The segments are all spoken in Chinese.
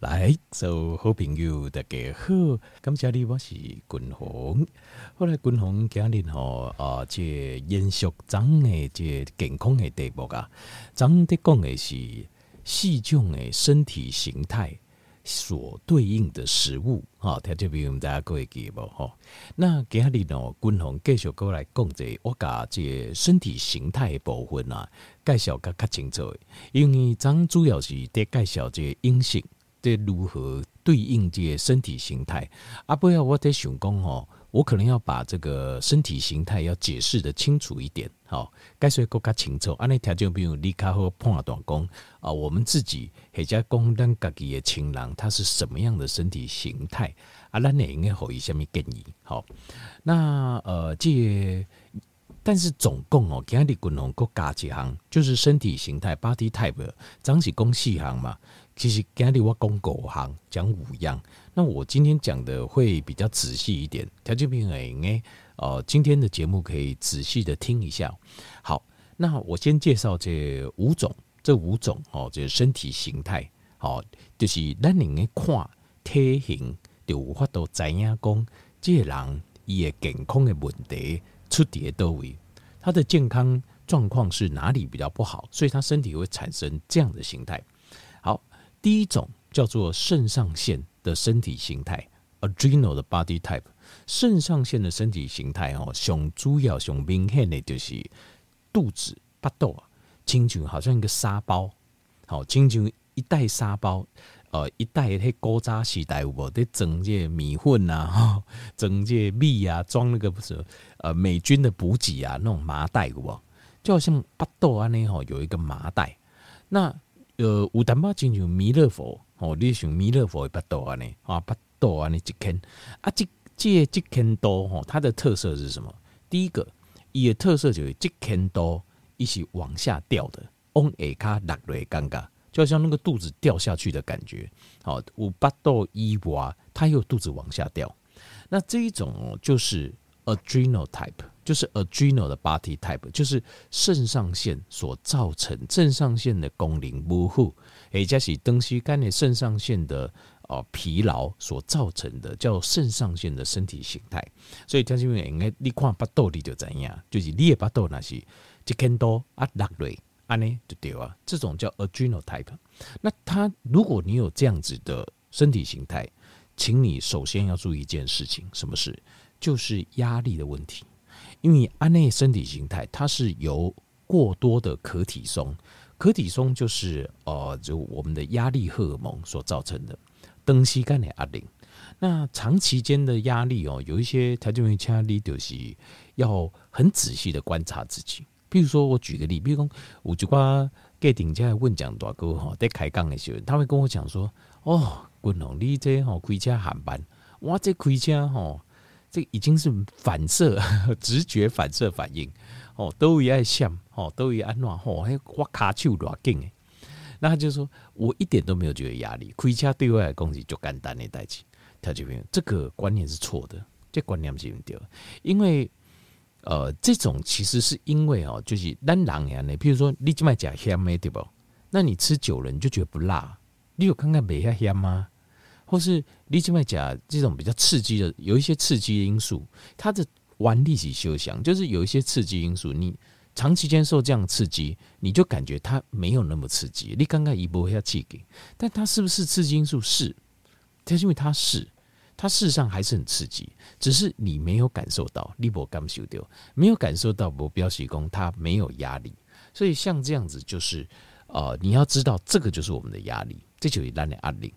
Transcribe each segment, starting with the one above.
来，做好朋友大家好，感谢你，我是君鸿。后来君鸿今日吼啊，这延续咱的这健康的题目啊，咱在讲的是四种的身体形态所对应的食物哈，听这边我们大家各位记无吼？那今日呢，君鸿继续过来讲这我甲这身体形态的部分啊，介绍较较清楚，因为咱主要是在介绍这饮食。这如何对应这些身体形态？啊，不要我在想讲哦，我可能要把这个身体形态要解释的清楚一点，好，该说更加清楚。安尼条件比如你较好判断讲啊，我们自己或者讲咱家己的亲人，他是什么样的身体形态啊？咱也应该给予什么建议？好，那呃，这但是总共哦，今日共同各加几行，就是身体形态 （body type），讲是讲四行嘛。其实今日我讲五行，讲五样。那我今天讲的会比较仔细一点，条件平诶，呃，今天的节目可以仔细的听一下。好，那我先介绍这五种，这五种哦，这身体形态，好，就是咱人诶看体型就有法度知影讲，这个人伊诶健康的问题出伫诶倒位，他的健康状况是哪里比较不好，所以他身体会产生这样的形态。第一种叫做肾上腺的身体形态，adrenal 的 body type。肾上腺的身体形态哦，上主要、上明显的就是肚子、巴肚啊，亲像好像一个沙包，好，亲像一袋沙包，呃，一袋迄古早时代有无？在装这米粉呐，哈，装这米啊，装那个不是呃美军的补给啊，那种麻袋有无？就好像巴豆安尼吼，有一个麻袋，那。呃，有淡薄亲像弥勒佛哦，你像弥勒佛的巴肚安尼啊，巴肚安尼一圈啊，这这一圈多吼，它的特色是什么？第一个，伊的特色就是这圈多，一起往下掉的，往下骹落落尴尬，就好像那个肚子掉下去的感觉。好，有巴肚以外，它有肚子往下掉，那这一种就是 adrenal type。就是 adrenal 的 body type，就是肾上腺所造成肾上腺的功能不好，也就是东西肝的肾上腺的哦疲劳所造成的，叫肾上腺的身体形态。所以，听众朋友应该你看巴肚你就怎样，就是你的巴肚那是一千多啊落泪安尼就对啊，这种叫 adrenal type。那他如果你有这样子的身体形态，请你首先要注意一件事情，什么事？就是压力的问题。因为按内身体形态，它是由过多的可体松，可体松就是呃，就我们的压力荷尔蒙所造成的。东西干的压力，那长期间的压力哦，有一些条件性压力，就是要很仔细的观察自己。比如说，我举个例，比如说，我就挂给顶家问讲大哥哈，在开杠的时候，他会跟我讲说：“哦，君鸿，你这吼开车航班，我这开车吼。”这已经是反射、直觉、反射反应哦，都会爱想哦，都会安暖哦，还哇卡丘多劲诶。那他就说，我一点都没有觉得压力，开车对我来讲是就简单的代志。他就说，这个观念是错的，这观念是不对，因为呃，这种其实是因为哦，就是咱人样的，比如说你只卖假香的对不？那你吃久了你就觉得不辣，你有看看没遐香吗？或是你这边讲这种比较刺激的，有一些刺激因素，它的顽力起休想，就是有一些刺激因素，你长期间受这样刺激，你就感觉它没有那么刺激。你刚刚一波要气给，但它是不是刺激因素？是，它因为它是，它事实上还是很刺激，只是你没有感受到，你没感受到，没有感受到我标示功，它没有压力。所以像这样子，就是呃，你要知道，这个就是我们的压力。这就是咱的压力。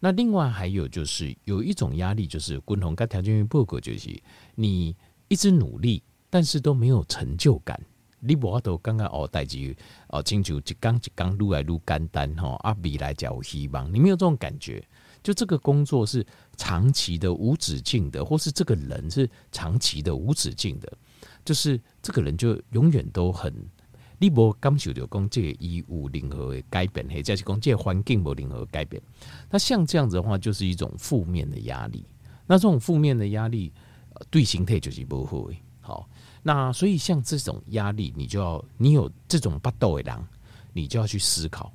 那另外还有就是有一种压力，就是共同跟条件性报告，就是你一直努力，但是都没有成就感。你无法度刚刚哦，代志哦，亲像一刚一刚愈来愈简单吼，啊，未来才有希望。你没有这种感觉，就这个工作是长期的、无止境的，或是这个人是长期的、无止境的，就是这个人就永远都很。你无感受到讲这个伊有任何的改变，或者是讲这个环境无任何改变，那像这样子的话，就是一种负面的压力。那这种负面的压力，对形态就是不好。好，那所以像这种压力，你就要你有这种巴肚的人，你就要去思考：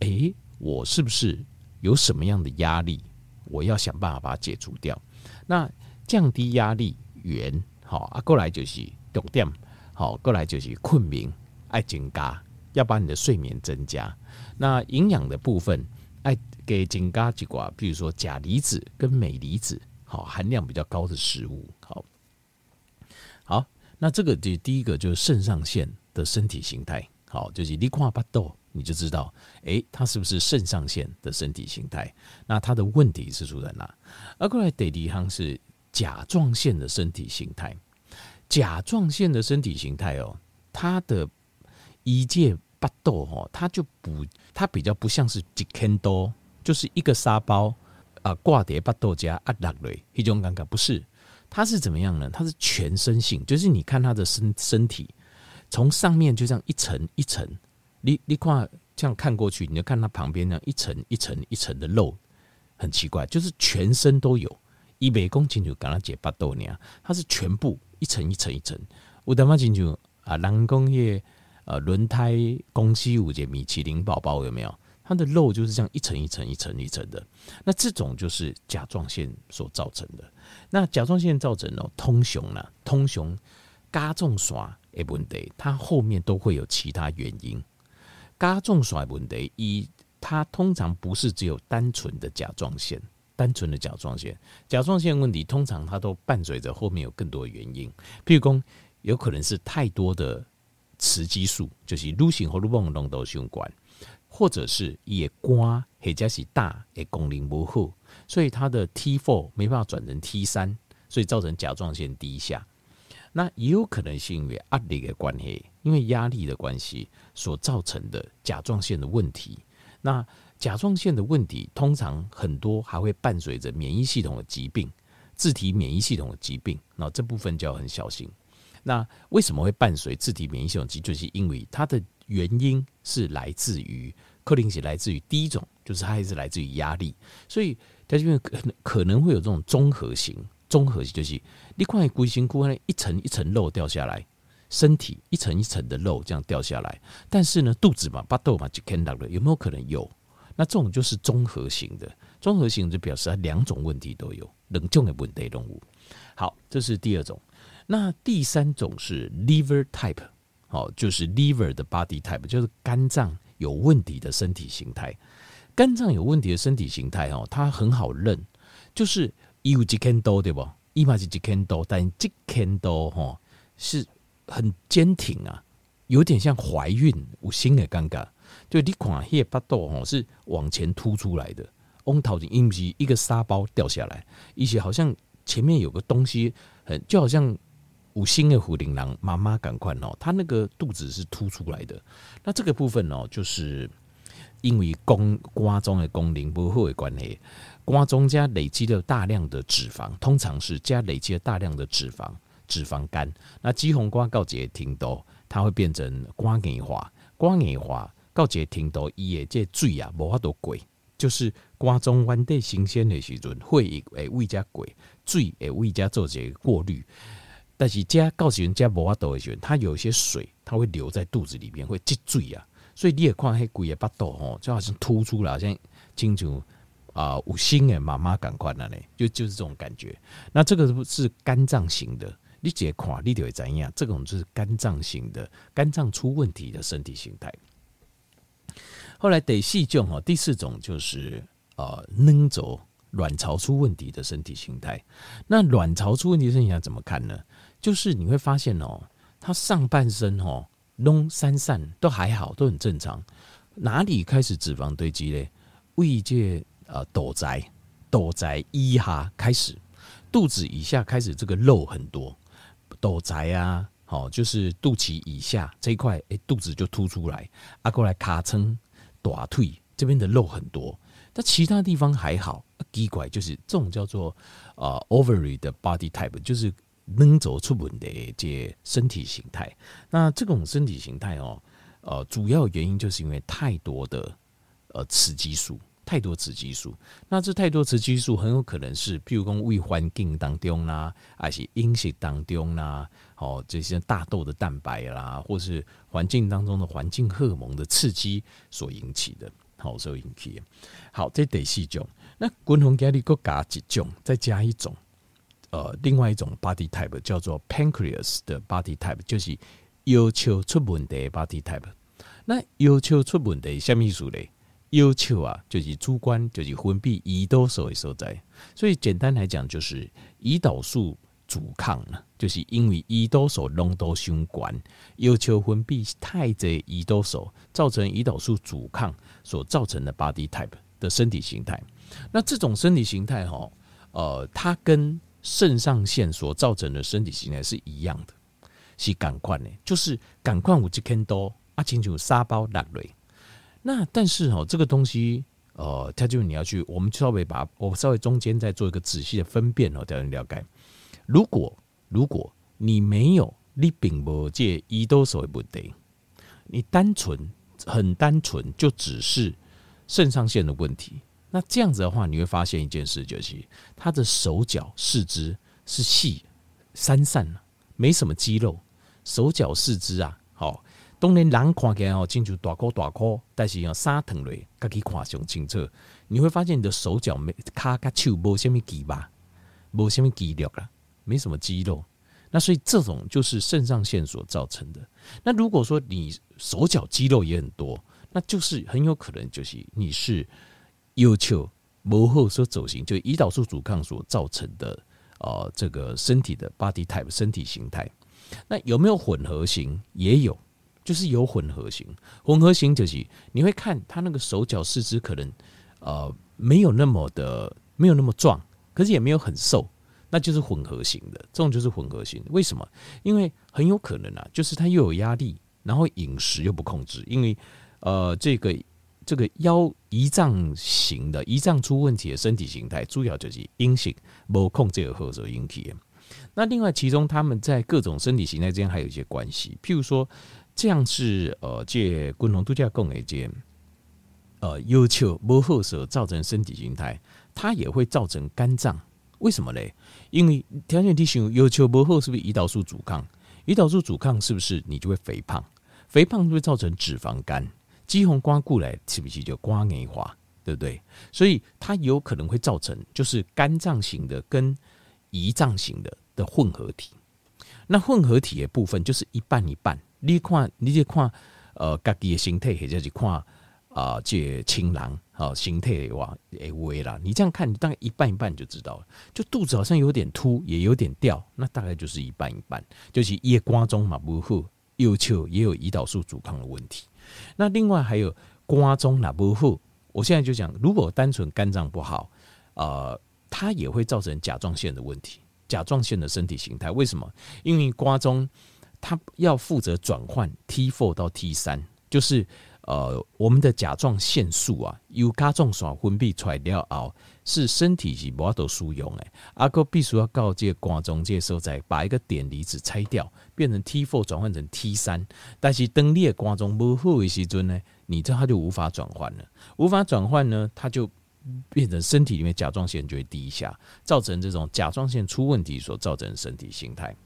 诶、我是不是有什么样的压力，我要想办法把它解除掉。那降低压力源，好啊，过来就是重点，好，过来就是困眠，爱增加，要把你的睡眠增加。那营养的部分，爱给增加几寡，比如说钾离子跟镁离子，好，含量比较高的食物，好，好，那这个就第一个就是肾上腺的身体形态，好，就是你看巴豆。你就知道，诶，它是不是肾上腺的身体形态？那它的问题是出在哪？而过来第二行是甲状腺的身体形态。甲状腺的身体形态哦，它的一介巴豆哦，它就不，它比较不像是一千多，就是一个沙包啊，挂碟巴豆加阿拉雷一种感觉，不是，它是怎么样呢？它是全身性，就是你看它的身身体，从上面就这样一层一层。你你看，这样看过去，你就看它旁边那一层一层一层的肉，很奇怪，就是全身都有。一百公斤就跟他解巴豆那样，它是全部一层一层一层。我他妈进去啊，人工业呃轮胎公司五节米其林宝宝有没有？它的肉就是这样一层一层一层一层的。那这种就是甲状腺所造成的。那甲状腺造成了通雄呢？通雄加重刷诶问题，它后面都会有其他原因。加重衰问题一，它通常不是只有单纯的甲状腺，单纯的甲状腺，甲状腺问题通常它都伴随着后面有更多的原因，譬如说有可能是太多的雌激素，就是女性荷尔蒙浓度相关，或者是也肝或者是大的功能不好，所以它的 T4 没办法转成 T3，所以造成甲状腺低下。那也有可能是因为压力的关系，因为压力的关系所造成的甲状腺的问题。那甲状腺的问题通常很多还会伴随着免疫系统的疾病，自体免疫系统的疾病。那这部分就要很小心。那为什么会伴随自体免疫系统疾病？就是因为它的原因是来自于，克林奇来自于第一种，就是它还是来自于压力。所以它就可能可能会有这种综合型。综合型就是你看龟形骨一层一层肉掉下来，身体一层一层的肉这样掉下来，但是呢，肚子嘛、巴肚嘛就看到了，有没有可能有？那这种就是综合型的，综合型就表示它两种问题都有，两种的问题动物。好，这是第二种。那第三种是 liver type，好，就是 liver 的 body type，就是肝脏有问题的身体形态。肝脏有问题的身体形态哦，它很好认，就是。有几千多对不？一嘛是几千多，但几千多哈是很坚挺啊，有点像怀孕有新的尴尬。就你看那巴肚吼是往前凸出来的，翁头前因不是一个沙包掉下来，一些好像前面有个东西，很就好像五星的虎玲狼妈妈赶快哦，他那个肚子是凸出来的。那这个部分哦，就是因为宫瓜中的功能不好的关系。瓜中加累积了大量的脂肪，通常是加累积了大量的脂肪，脂肪肝。那肌红瓜告解停多，它会变成瓜硬化，瓜硬化告解停多，伊也这水啊，无法度过，就是瓜中原地新鲜的时阵，会会为加过，水会为加做这个过滤。但是加告解人家无法度的时阵，它有一些水，它会留在肚子里面，会积水啊。所以你也看迄鬼也巴肚吼，就好像凸出来，好像清楚。啊，五星哎，妈妈赶快了呢，就就是这种感觉。那这个是肝脏型的，你直接看你就会怎样？这种就是肝脏型的，肝脏出问题的身体形态。后来得细究哈，第四种就是呃，卵巢卵巢出问题的身体形态。那卵巢出问题身体形态怎么看呢？就是你会发现哦，他上半身哦，拢散散都还好，都很正常。哪里开始脂肪堆积嘞？胃界。呃，肚脐，肚脐以下开始，肚子以下开始这个肉很多，肚脐啊，好，就是肚脐以下这一块，哎，肚子就凸出来，啊，过来卡称大腿这边的肉很多，但其他地方还好，奇怪就是这种叫做呃 ovary 的 body type，就是能走出门的这身体形态。那这种身体形态哦，呃，主要原因就是因为太多的呃雌激素。太多雌激素，那这太多雌激素很有可能是，譬如说胃环境当中啦，还是饮食当中啦，哦，这些大豆的蛋白啦，或是环境当中的环境荷尔蒙的刺激所引起的。好所引起的。好，这第四种。那均衡压力各加几种，再加一种，呃，另外一种 body type 叫做 pancreas 的 body type，就是要求出问题的 body type。那要求出问题什么意思嘞？要求啊，就是主观，就是分泌胰岛素的所在。所以简单来讲，就是胰岛素阻抗了，就是因为胰岛素浓度相关，要求分泌太多胰岛素，造成胰岛素阻抗所造成的 body type 的身体形态。那这种身体形态哈，呃，它跟肾上腺所造成的身体形态是一样的，是感官呢，就是感官五 G 看多啊，清楚沙包烂雷。那但是哦，这个东西，呃，它就你要去，我们稍微把我稍微中间再做一个仔细的分辨哦，才能了解。如果如果你没有你并不借胰岛素的问题，你单纯很单纯就只是肾上腺的问题，那这样子的话，你会发现一件事，就是他的手脚四肢是细三散的，没什么肌肉，手脚四肢啊，好。当然，人看起来哦，清楚大颗大颗，但是要三疼嘞，可以看上清楚。你会发现你的手脚没卡卡手没什么肌吧，没什么肌肉啊，没什么肌肉。那所以这种就是肾上腺所造成的。那如果说你手脚肌肉也很多，那就是很有可能就是你是要求无后所走形，就胰岛素阻抗所造成的呃这个身体的 body type 身体形态。那有没有混合型？也有。就是有混合型，混合型就是你会看他那个手脚四肢可能呃没有那么的没有那么壮，可是也没有很瘦，那就是混合型的。这种就是混合型。为什么？因为很有可能啊，就是他又有压力，然后饮食又不控制。因为呃这个这个腰胰脏型的胰脏出问题的身体形态，主要就是阴性没控制和所引起的。那另外其中他们在各种身体形态之间还有一些关系，譬如说。这样是呃，借共同度假共诶，借呃，要求不褐色造成身体形态，它也会造成肝脏。为什么嘞？因为条件提醒要求不褐是不是胰岛素阻抗？胰岛素阻抗是不是你就会肥胖？肥胖就会造成脂肪肝，肌红光固来是不是就肝硬化？对不对？所以它有可能会造成就是肝脏型的跟胰脏型的的混合体。那混合体的部分就是一半一半。你看，你就看，呃，家己的形态，或者是看啊，这青狼啊，形态的话，诶，微啦。你这样看，你大概一半一半就知道了。就肚子好像有点凸，也有点掉，那大概就是一半一半。就是夜光中嘛，不好，右侧也有胰岛素阻抗的问题。那另外还有瓜中哪不好？我现在就讲，如果单纯肝脏不好，呃，它也会造成甲状腺的问题。甲状腺的身体形态为什么？因为瓜中。它要负责转换 T four 到 T 三，就是呃，我们的甲状腺素啊，由甲状腺分泌出来了后，是身体是无法度使用的，阿哥必须要告诫肝中这时候再把一个碘离子拆掉，变成 T four 转换成 T 三，但是当你的肝中不好的时阵呢，你这它就无法转换了，无法转换呢，它就变成身体里面甲状腺就会低下，造成这种甲状腺出问题所造成的身体形态。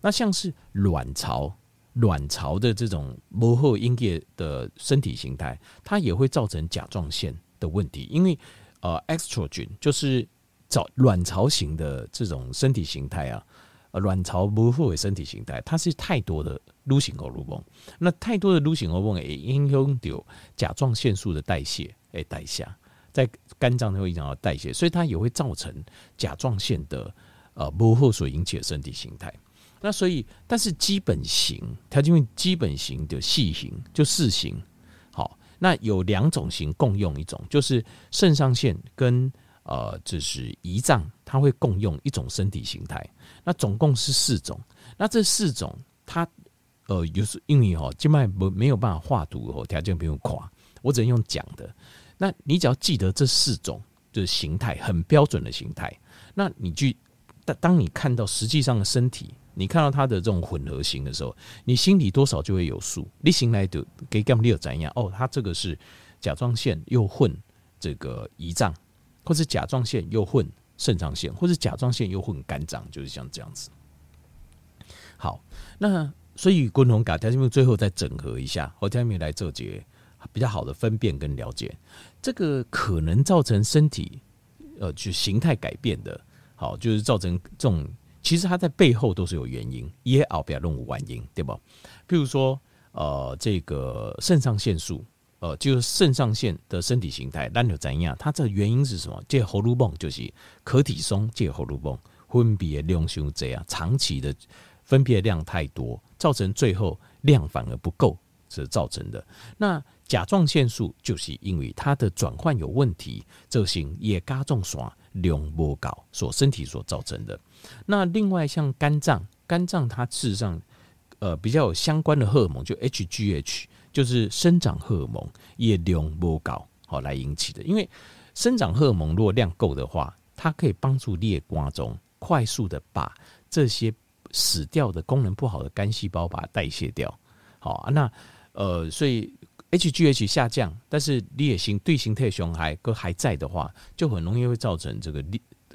那像是卵巢，卵巢的这种母后阴液的身体形态，它也会造成甲状腺的问题，因为呃，estrogen 就是找卵巢型的这种身体形态啊，呃，卵巢母后的身体形态，它是太多的女性荷尔蒙，那太多的女性荷尔蒙也影响到甲状腺素的代谢，诶，代谢在肝脏会影响到代谢，所以它也会造成甲状腺的呃母后所引起的身体形态。那所以，但是基本型，它因为基本型的细型就四型，那有两种型共用一种，就是肾上腺跟呃，就是胰脏，它会共用一种身体形态。那总共是四种，那这四种它呃，有时因为哈，静脉没没有办法画图哦，条件不用夸，我只能用讲的。那你只要记得这四种的形态，很标准的形态，那你去当当你看到实际上的身体。你看到它的这种混合型的时候，你心里多少就会有数。你醒来的给干你有怎样？哦，它这个是甲状腺又混这个胰脏，或是甲状腺又混肾上腺，或是甲状腺又混肝脏，就是像这样子。好，那所以共同改条件最后再整合一下，我下面来做结比较好的分辨跟了解。这个可能造成身体呃就形态改变的，好，就是造成这种，其实它在背后都是有原因，也奥比亚动物原因，对吧？譬如说，呃，这个肾上腺素，呃，就是肾上腺的身体形态，那又怎样？它这原因是什么？这荷尔蒙就是可体松，这荷尔蒙分别量太这样，长期的分泌量太多，造成最后量反而不够，是造成的。那甲状腺素就是因为它的转换有问题，这型也加重刷量不高所身体所造成的。那另外像肝脏，肝脏它事实上。呃，比较有相关的荷尔蒙，就 HGH，就是生长荷尔蒙，也量不高，好来引起的。因为生长荷尔蒙如果量够的话，它可以帮助裂瓜中快速的把这些死掉的功能不好的肝细胞把它代谢掉。好，那呃，所以 HGH 下降，但是裂型对形态熊还都还在的话，就很容易会造成这个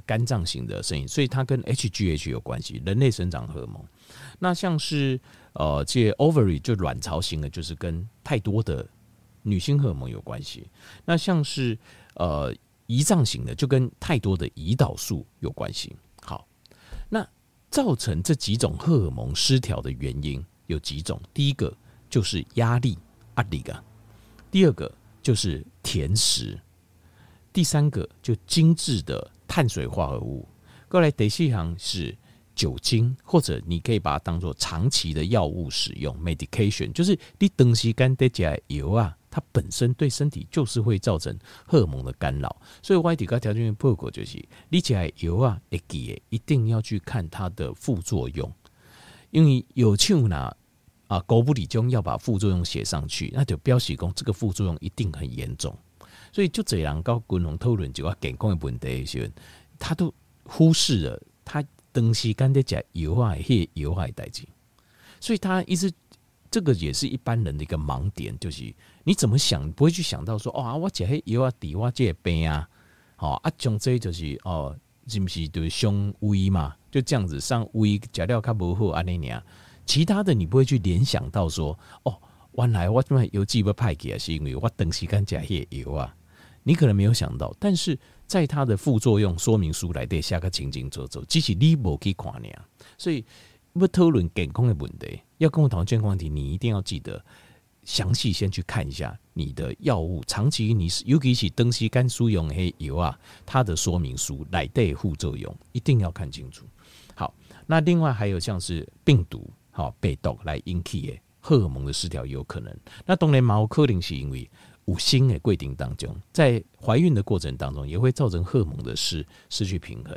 肝脏型的声音。所以它跟 HGH 有关系，人类生长荷尔蒙。那像是呃，这 ovary 就卵巢型的，就是跟太多的女性荷尔蒙有关系。那像是呃胰脏型的，就跟太多的胰岛素有关系。好，那造成这几种荷尔蒙失调的原因有几种？第一个就是压力压力啊，第二个就是甜食，第三个就精致的碳水化合物。过来第四行是。酒精，或者你可以把它当做长期的药物使用，medication，就是你长时间在吃油啊，它本身对身体就是会造成荷尔蒙的干扰。所以外体个条件报告就是，你吃油啊，会记一定要去看它的副作用，因为有像拿啊，狗不理中要把副作用写上去，那就表示讲这个副作用一定很严重。所以就这样高共同讨论就要健康的问题的时候，他都忽视了他。东西干的讲有害，黑有害代志，所以他意思这个也是一般人的一个盲点，就是你怎么想不会去想到说哦，我吃黑油啊，抵我这病啊，好啊，总之就是哦，是不是对胸胃嘛？就这样子上胃食了较不好安尼样，其他的你不会去联想到说哦，原来我怎么有几不派给啊，是因为我东西干吃黑油啊，你可能没有想到，但是。在它的副作用说明书来对下个情景做做，只是你无去看呢。所以要讨论健康的问题，要跟我讨论健康问题，你一定要记得详细先去看一下你的药物长期你是尤其是长时间使用的油啊，它的说明书来对副作用一定要看清楚。好，那另外还有像是病毒好被动来引起的荷尔蒙的失调有可能，那当然毛可能是因为。五星的规定当中，在怀孕的过程当中，也会造成荷尔蒙的失失去平衡。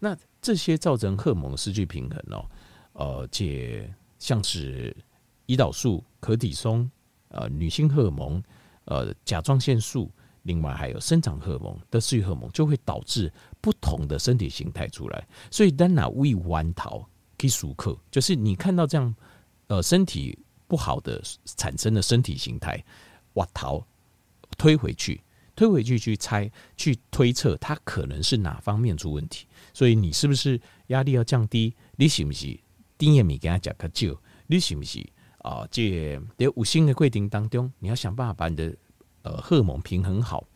那这些造成荷尔蒙失去平衡哦，呃，这像是胰岛素、可体松、呃，女性荷尔蒙、呃，甲状腺素，另外还有生长荷尔蒙的失去荷尔蒙，就会导致不同的身体形态出来。所以，当哪胃弯桃可以熟客，就是你看到这样，呃，身体不好的产生的身体形态，弯桃。推回去，推回去去猜，去推测，它可能是哪方面出问题。所以你是不是压力要降低？你是不是低盐米给他讲个酒？你是不是啊？这在五星的规定当中，你要想办法把你的呃荷尔蒙平衡好。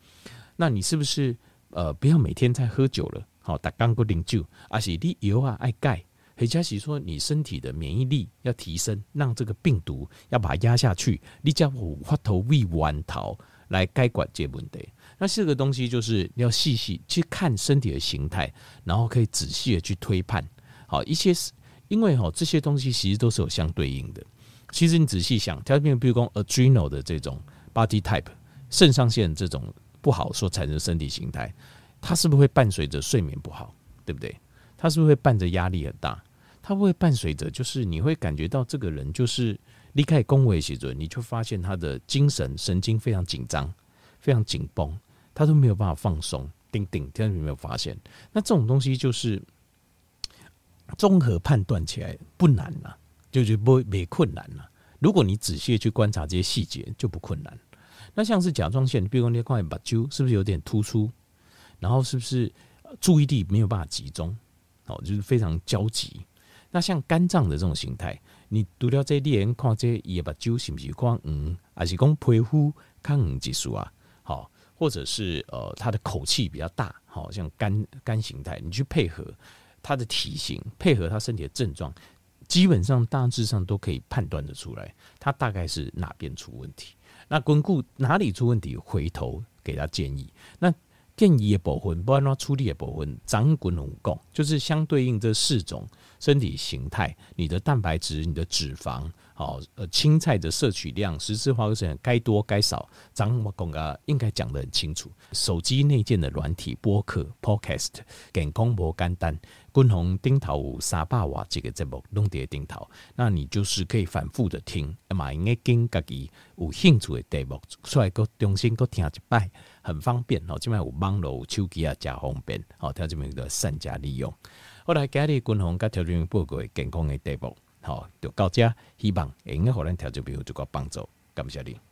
那你是不是呃不要每天在喝酒了？好，打刚固定酒，而且你油啊爱钙，或者是说你身体的免疫力要提升，让这个病毒要把它压下去。你叫我花头胃弯头。来该管这问题，那这个东西就是要细细去看身体的形态，然后可以仔细的去推判。好，一些是因为哈这些东西其实都是有相对应的。其实你仔细想，条件比如说 adrenal 的这种 body type，肾上腺这种不好所产生身体形态，它是不是会伴随着睡眠不好，对不对？它是不是会伴着压力很大？它会伴随着就是你会感觉到这个人就是。离开宫位写作，你就发现他的精神神经非常紧张，非常紧绷，他都没有办法放松。定定，听到有没有发现？那这种东西就是综合判断起来不难呐，就是不没困难呐。如果你仔细去观察这些细节，就不困难。那像是甲状腺，比如说你看把揪是不是有点突出？然后是不是注意力没有办法集中？哦，就是非常焦急。那像肝脏的这种形态，你除了这脸看这伊的目睭是不是光嗯，还是讲皮肤看嗯技术啊？好，或者是呃，他的口气比较大，好像肝肝形态，你去配合他的体型，配合他身体的症状，基本上大致上都可以判断得出来，他大概是哪边出问题。那巩固哪里出问题，回头给他建议。那建议的部分，不然话处理的部分，长滚龙共就是相对应这四种身体形态，你的蛋白质、你的脂肪，好呃青菜的摄取量、十字花科该多该少，长我讲啊应该讲得很清楚。手机内建的软体播客 Podcast，健康无简单。滚红顶头有三百瓦这个节目拢伫顶头，那你就是可以反复的听，嘛应该跟家己有兴趣的题目出来，搁重新搁听一摆，很方便哦。即摆有网络、有手机啊，加方便。哦，听这边的善加利用。后来今日滚红甲条件报告健康的题目，好就到这，希望会用互咱条件朋友一个帮助，感谢你。